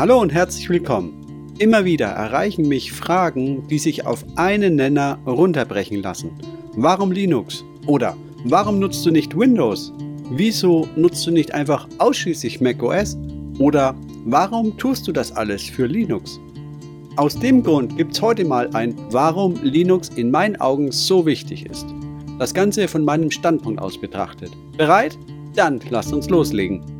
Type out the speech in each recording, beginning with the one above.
Hallo und herzlich willkommen. Immer wieder erreichen mich Fragen, die sich auf einen Nenner runterbrechen lassen. Warum Linux? Oder warum nutzt du nicht Windows? Wieso nutzt du nicht einfach ausschließlich macOS? Oder warum tust du das alles für Linux? Aus dem Grund gibt es heute mal ein Warum Linux in meinen Augen so wichtig ist. Das Ganze von meinem Standpunkt aus betrachtet. Bereit? Dann lasst uns loslegen.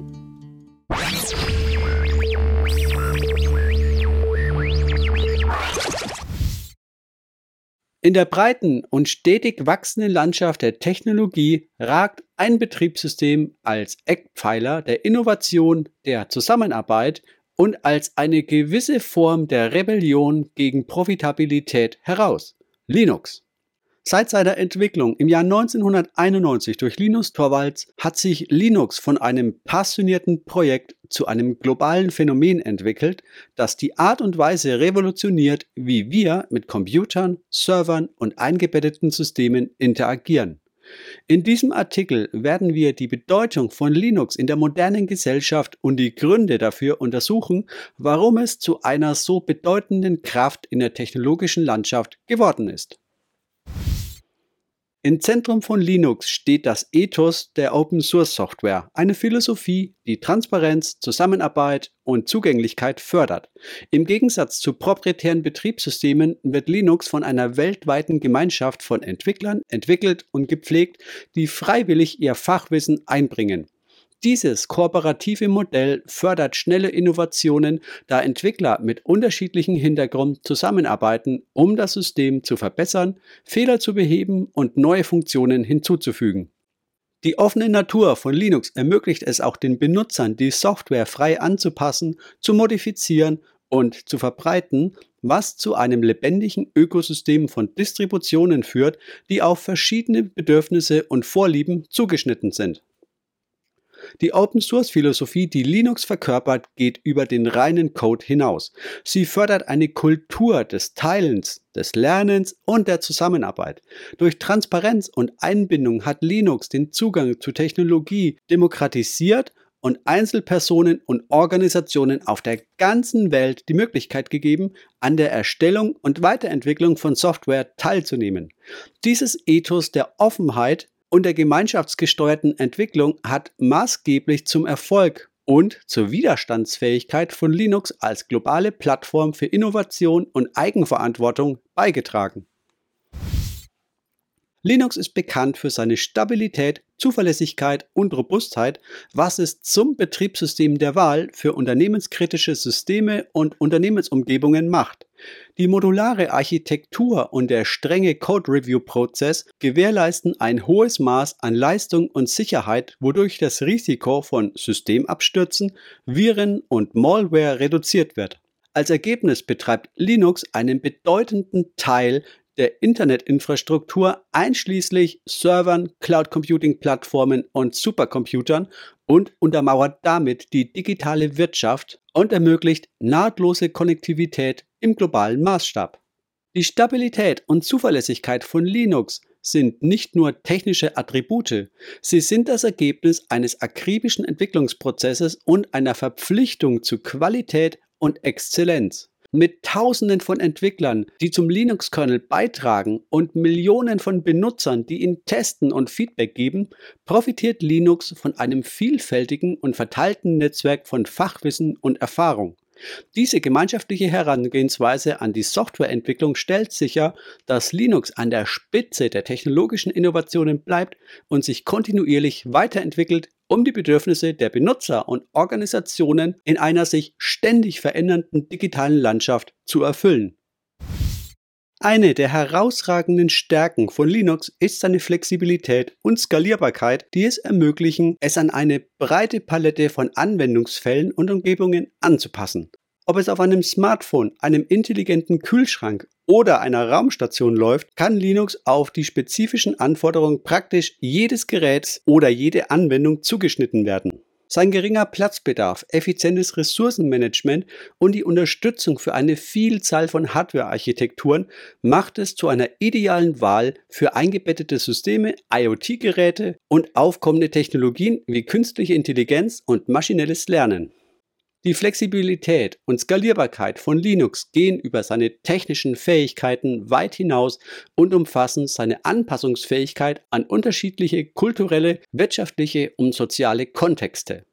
In der breiten und stetig wachsenden Landschaft der Technologie ragt ein Betriebssystem als Eckpfeiler der Innovation, der Zusammenarbeit und als eine gewisse Form der Rebellion gegen Profitabilität heraus. Linux. Seit seiner Entwicklung im Jahr 1991 durch Linus Torvalds hat sich Linux von einem passionierten Projekt zu einem globalen Phänomen entwickelt, das die Art und Weise revolutioniert, wie wir mit Computern, Servern und eingebetteten Systemen interagieren. In diesem Artikel werden wir die Bedeutung von Linux in der modernen Gesellschaft und die Gründe dafür untersuchen, warum es zu einer so bedeutenden Kraft in der technologischen Landschaft geworden ist. Im Zentrum von Linux steht das Ethos der Open Source Software, eine Philosophie, die Transparenz, Zusammenarbeit und Zugänglichkeit fördert. Im Gegensatz zu proprietären Betriebssystemen wird Linux von einer weltweiten Gemeinschaft von Entwicklern entwickelt und gepflegt, die freiwillig ihr Fachwissen einbringen. Dieses kooperative Modell fördert schnelle Innovationen, da Entwickler mit unterschiedlichem Hintergrund zusammenarbeiten, um das System zu verbessern, Fehler zu beheben und neue Funktionen hinzuzufügen. Die offene Natur von Linux ermöglicht es auch den Benutzern, die Software frei anzupassen, zu modifizieren und zu verbreiten, was zu einem lebendigen Ökosystem von Distributionen führt, die auf verschiedene Bedürfnisse und Vorlieben zugeschnitten sind. Die Open-Source-Philosophie, die Linux verkörpert, geht über den reinen Code hinaus. Sie fördert eine Kultur des Teilens, des Lernens und der Zusammenarbeit. Durch Transparenz und Einbindung hat Linux den Zugang zu Technologie demokratisiert und Einzelpersonen und Organisationen auf der ganzen Welt die Möglichkeit gegeben, an der Erstellung und Weiterentwicklung von Software teilzunehmen. Dieses Ethos der Offenheit und der gemeinschaftsgesteuerten Entwicklung hat maßgeblich zum Erfolg und zur Widerstandsfähigkeit von Linux als globale Plattform für Innovation und Eigenverantwortung beigetragen. Linux ist bekannt für seine Stabilität, Zuverlässigkeit und Robustheit, was es zum Betriebssystem der Wahl für unternehmenskritische Systeme und Unternehmensumgebungen macht. Die modulare Architektur und der strenge Code-Review-Prozess gewährleisten ein hohes Maß an Leistung und Sicherheit, wodurch das Risiko von Systemabstürzen, Viren und Malware reduziert wird. Als Ergebnis betreibt Linux einen bedeutenden Teil der Internetinfrastruktur einschließlich Servern, Cloud Computing Plattformen und Supercomputern und untermauert damit die digitale Wirtschaft und ermöglicht nahtlose Konnektivität im globalen Maßstab. Die Stabilität und Zuverlässigkeit von Linux sind nicht nur technische Attribute, sie sind das Ergebnis eines akribischen Entwicklungsprozesses und einer Verpflichtung zu Qualität und Exzellenz. Mit Tausenden von Entwicklern, die zum Linux-Kernel beitragen und Millionen von Benutzern, die ihn testen und Feedback geben, profitiert Linux von einem vielfältigen und verteilten Netzwerk von Fachwissen und Erfahrung. Diese gemeinschaftliche Herangehensweise an die Softwareentwicklung stellt sicher, dass Linux an der Spitze der technologischen Innovationen bleibt und sich kontinuierlich weiterentwickelt, um die Bedürfnisse der Benutzer und Organisationen in einer sich ständig verändernden digitalen Landschaft zu erfüllen. Eine der herausragenden Stärken von Linux ist seine Flexibilität und Skalierbarkeit, die es ermöglichen, es an eine breite Palette von Anwendungsfällen und Umgebungen anzupassen. Ob es auf einem Smartphone, einem intelligenten Kühlschrank oder einer Raumstation läuft, kann Linux auf die spezifischen Anforderungen praktisch jedes Geräts oder jede Anwendung zugeschnitten werden. Sein geringer Platzbedarf, effizientes Ressourcenmanagement und die Unterstützung für eine Vielzahl von Hardware-Architekturen macht es zu einer idealen Wahl für eingebettete Systeme, IoT-Geräte und aufkommende Technologien wie künstliche Intelligenz und maschinelles Lernen. Die Flexibilität und Skalierbarkeit von Linux gehen über seine technischen Fähigkeiten weit hinaus und umfassen seine Anpassungsfähigkeit an unterschiedliche kulturelle, wirtschaftliche und soziale Kontexte.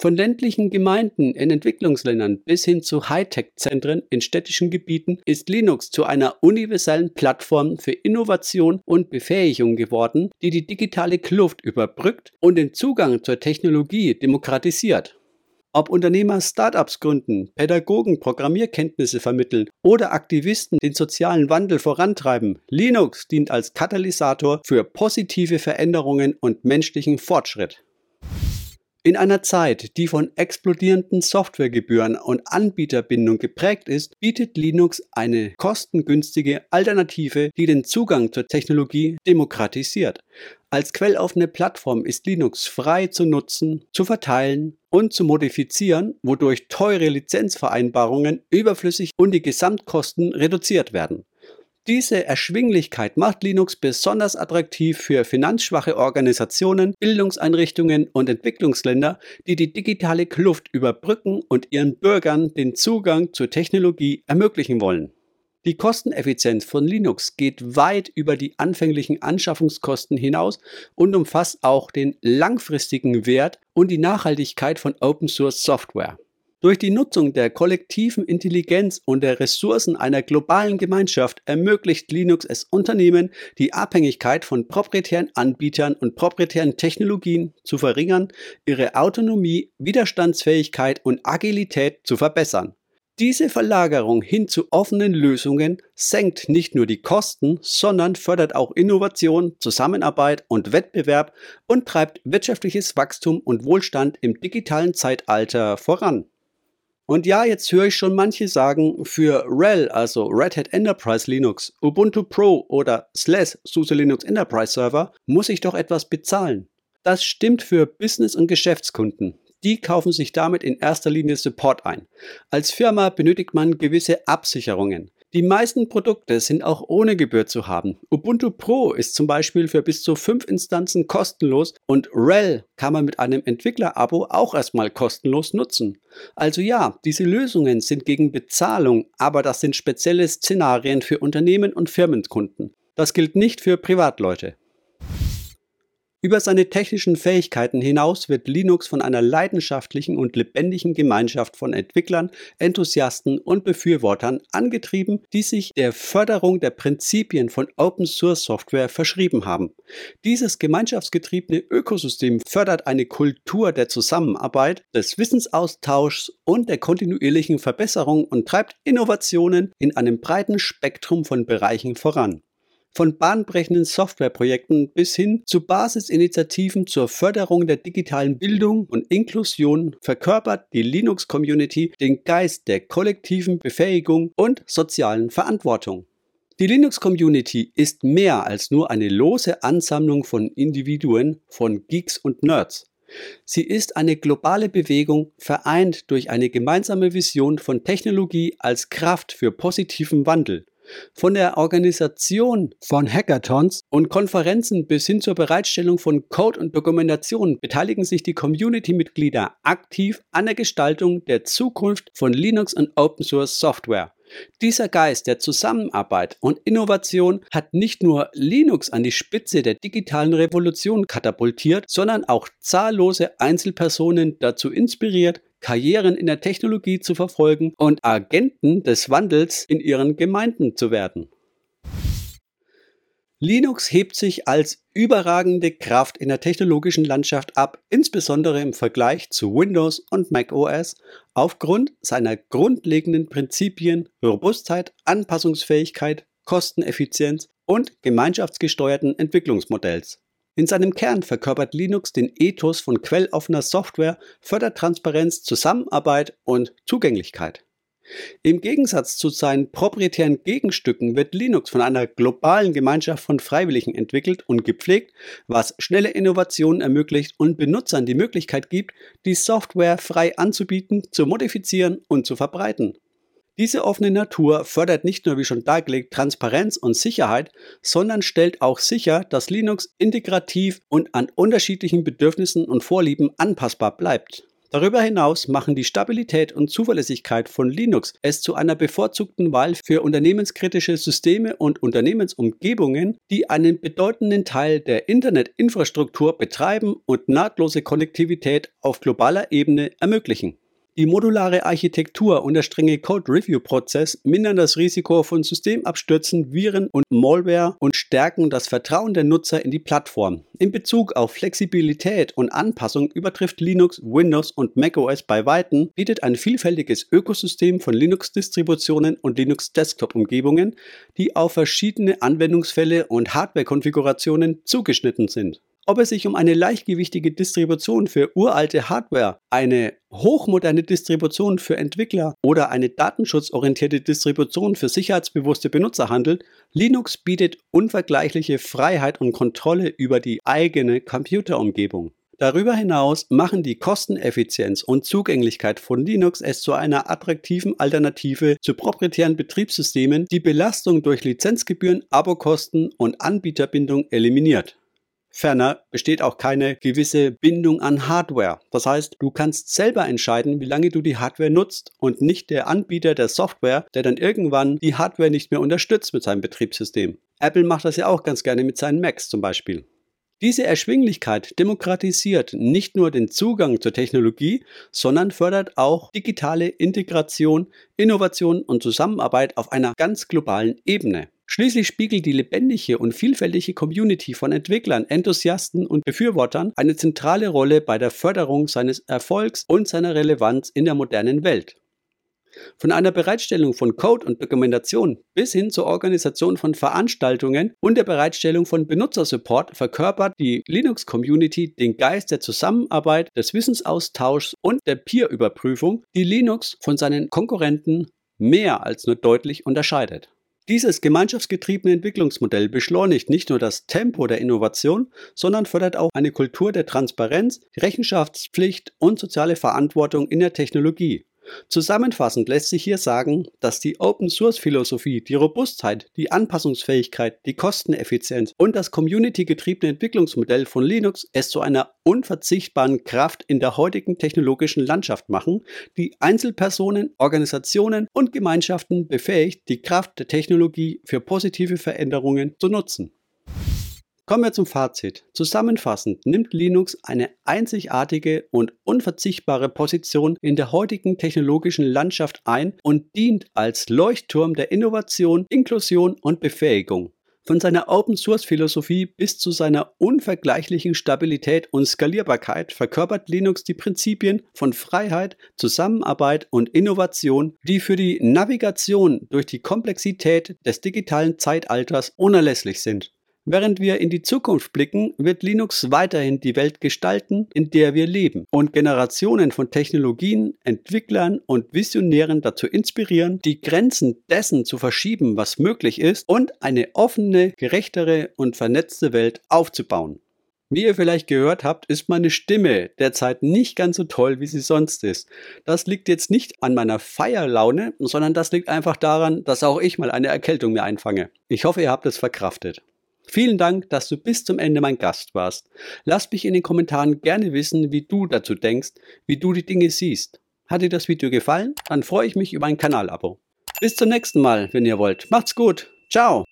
Von ländlichen Gemeinden in Entwicklungsländern bis hin zu Hightech-Zentren in städtischen Gebieten ist Linux zu einer universellen Plattform für Innovation und Befähigung geworden, die die digitale Kluft überbrückt und den Zugang zur Technologie demokratisiert. Ob Unternehmer Startups gründen, Pädagogen Programmierkenntnisse vermitteln oder Aktivisten den sozialen Wandel vorantreiben, Linux dient als Katalysator für positive Veränderungen und menschlichen Fortschritt. In einer Zeit, die von explodierenden Softwaregebühren und Anbieterbindung geprägt ist, bietet Linux eine kostengünstige Alternative, die den Zugang zur Technologie demokratisiert. Als quelloffene Plattform ist Linux frei zu nutzen, zu verteilen und zu modifizieren, wodurch teure Lizenzvereinbarungen überflüssig und die Gesamtkosten reduziert werden. Diese Erschwinglichkeit macht Linux besonders attraktiv für finanzschwache Organisationen, Bildungseinrichtungen und Entwicklungsländer, die die digitale Kluft überbrücken und ihren Bürgern den Zugang zur Technologie ermöglichen wollen. Die Kosteneffizienz von Linux geht weit über die anfänglichen Anschaffungskosten hinaus und umfasst auch den langfristigen Wert und die Nachhaltigkeit von Open Source Software. Durch die Nutzung der kollektiven Intelligenz und der Ressourcen einer globalen Gemeinschaft ermöglicht Linux es Unternehmen, die Abhängigkeit von proprietären Anbietern und proprietären Technologien zu verringern, ihre Autonomie, Widerstandsfähigkeit und Agilität zu verbessern. Diese Verlagerung hin zu offenen Lösungen senkt nicht nur die Kosten, sondern fördert auch Innovation, Zusammenarbeit und Wettbewerb und treibt wirtschaftliches Wachstum und Wohlstand im digitalen Zeitalter voran. Und ja, jetzt höre ich schon manche sagen, für RHEL, also Red Hat Enterprise Linux, Ubuntu Pro oder SLES, SUSE Linux Enterprise Server, muss ich doch etwas bezahlen. Das stimmt für Business- und Geschäftskunden. Die kaufen sich damit in erster Linie Support ein. Als Firma benötigt man gewisse Absicherungen. Die meisten Produkte sind auch ohne Gebühr zu haben. Ubuntu Pro ist zum Beispiel für bis zu fünf Instanzen kostenlos und RHEL kann man mit einem Entwickler-Abo auch erstmal kostenlos nutzen. Also ja, diese Lösungen sind gegen Bezahlung, aber das sind spezielle Szenarien für Unternehmen und Firmenkunden. Das gilt nicht für Privatleute. Über seine technischen Fähigkeiten hinaus wird Linux von einer leidenschaftlichen und lebendigen Gemeinschaft von Entwicklern, Enthusiasten und Befürwortern angetrieben, die sich der Förderung der Prinzipien von Open Source Software verschrieben haben. Dieses gemeinschaftsgetriebene Ökosystem fördert eine Kultur der Zusammenarbeit, des Wissensaustauschs und der kontinuierlichen Verbesserung und treibt Innovationen in einem breiten Spektrum von Bereichen voran von bahnbrechenden Softwareprojekten bis hin zu Basisinitiativen zur Förderung der digitalen Bildung und Inklusion verkörpert die Linux-Community den Geist der kollektiven Befähigung und sozialen Verantwortung. Die Linux-Community ist mehr als nur eine lose Ansammlung von Individuen, von Geeks und Nerds. Sie ist eine globale Bewegung, vereint durch eine gemeinsame Vision von Technologie als Kraft für positiven Wandel. Von der Organisation von Hackathons und Konferenzen bis hin zur Bereitstellung von Code und Dokumentation beteiligen sich die Community-Mitglieder aktiv an der Gestaltung der Zukunft von Linux und Open Source Software. Dieser Geist der Zusammenarbeit und Innovation hat nicht nur Linux an die Spitze der digitalen Revolution katapultiert, sondern auch zahllose Einzelpersonen dazu inspiriert, Karrieren in der Technologie zu verfolgen und Agenten des Wandels in ihren Gemeinden zu werden. Linux hebt sich als überragende Kraft in der technologischen Landschaft ab, insbesondere im Vergleich zu Windows und macOS, aufgrund seiner grundlegenden Prinzipien Robustheit, Anpassungsfähigkeit, Kosteneffizienz und gemeinschaftsgesteuerten Entwicklungsmodells. In seinem Kern verkörpert Linux den Ethos von quelloffener Software, fördert Transparenz, Zusammenarbeit und Zugänglichkeit. Im Gegensatz zu seinen proprietären Gegenstücken wird Linux von einer globalen Gemeinschaft von Freiwilligen entwickelt und gepflegt, was schnelle Innovationen ermöglicht und Benutzern die Möglichkeit gibt, die Software frei anzubieten, zu modifizieren und zu verbreiten. Diese offene Natur fördert nicht nur, wie schon dargelegt, Transparenz und Sicherheit, sondern stellt auch sicher, dass Linux integrativ und an unterschiedlichen Bedürfnissen und Vorlieben anpassbar bleibt. Darüber hinaus machen die Stabilität und Zuverlässigkeit von Linux es zu einer bevorzugten Wahl für unternehmenskritische Systeme und Unternehmensumgebungen, die einen bedeutenden Teil der Internetinfrastruktur betreiben und nahtlose Konnektivität auf globaler Ebene ermöglichen. Die modulare Architektur und der strenge Code-Review-Prozess mindern das Risiko von Systemabstürzen, Viren und Malware und stärken das Vertrauen der Nutzer in die Plattform. In Bezug auf Flexibilität und Anpassung übertrifft Linux, Windows und macOS bei Weitem, bietet ein vielfältiges Ökosystem von Linux-Distributionen und Linux-Desktop-Umgebungen, die auf verschiedene Anwendungsfälle und Hardware-Konfigurationen zugeschnitten sind ob es sich um eine leichtgewichtige Distribution für uralte Hardware, eine hochmoderne Distribution für Entwickler oder eine datenschutzorientierte Distribution für sicherheitsbewusste Benutzer handelt, Linux bietet unvergleichliche Freiheit und Kontrolle über die eigene Computerumgebung. Darüber hinaus machen die Kosteneffizienz und Zugänglichkeit von Linux es zu einer attraktiven Alternative zu proprietären Betriebssystemen, die Belastung durch Lizenzgebühren, Abokosten und Anbieterbindung eliminiert. Ferner besteht auch keine gewisse Bindung an Hardware. Das heißt, du kannst selber entscheiden, wie lange du die Hardware nutzt und nicht der Anbieter der Software, der dann irgendwann die Hardware nicht mehr unterstützt mit seinem Betriebssystem. Apple macht das ja auch ganz gerne mit seinen Macs zum Beispiel. Diese Erschwinglichkeit demokratisiert nicht nur den Zugang zur Technologie, sondern fördert auch digitale Integration, Innovation und Zusammenarbeit auf einer ganz globalen Ebene. Schließlich spiegelt die lebendige und vielfältige Community von Entwicklern, Enthusiasten und Befürwortern eine zentrale Rolle bei der Förderung seines Erfolgs und seiner Relevanz in der modernen Welt. Von einer Bereitstellung von Code und Dokumentation bis hin zur Organisation von Veranstaltungen und der Bereitstellung von Benutzersupport verkörpert die Linux-Community den Geist der Zusammenarbeit, des Wissensaustauschs und der Peer-Überprüfung, die Linux von seinen Konkurrenten mehr als nur deutlich unterscheidet. Dieses gemeinschaftsgetriebene Entwicklungsmodell beschleunigt nicht nur das Tempo der Innovation, sondern fördert auch eine Kultur der Transparenz, Rechenschaftspflicht und soziale Verantwortung in der Technologie. Zusammenfassend lässt sich hier sagen, dass die Open-Source-Philosophie die Robustheit, die Anpassungsfähigkeit, die Kosteneffizienz und das community-getriebene Entwicklungsmodell von Linux es zu einer unverzichtbaren Kraft in der heutigen technologischen Landschaft machen, die Einzelpersonen, Organisationen und Gemeinschaften befähigt, die Kraft der Technologie für positive Veränderungen zu nutzen. Kommen wir zum Fazit. Zusammenfassend nimmt Linux eine einzigartige und unverzichtbare Position in der heutigen technologischen Landschaft ein und dient als Leuchtturm der Innovation, Inklusion und Befähigung. Von seiner Open-Source-Philosophie bis zu seiner unvergleichlichen Stabilität und Skalierbarkeit verkörpert Linux die Prinzipien von Freiheit, Zusammenarbeit und Innovation, die für die Navigation durch die Komplexität des digitalen Zeitalters unerlässlich sind. Während wir in die Zukunft blicken, wird Linux weiterhin die Welt gestalten, in der wir leben und Generationen von Technologien, Entwicklern und Visionären dazu inspirieren, die Grenzen dessen zu verschieben, was möglich ist und eine offene, gerechtere und vernetzte Welt aufzubauen. Wie ihr vielleicht gehört habt, ist meine Stimme derzeit nicht ganz so toll, wie sie sonst ist. Das liegt jetzt nicht an meiner Feierlaune, sondern das liegt einfach daran, dass auch ich mal eine Erkältung mir einfange. Ich hoffe, ihr habt es verkraftet. Vielen Dank, dass du bis zum Ende mein Gast warst. Lass mich in den Kommentaren gerne wissen, wie du dazu denkst, wie du die Dinge siehst. Hat dir das Video gefallen? Dann freue ich mich über ein Kanalabo. Bis zum nächsten Mal, wenn ihr wollt. Macht's gut. Ciao.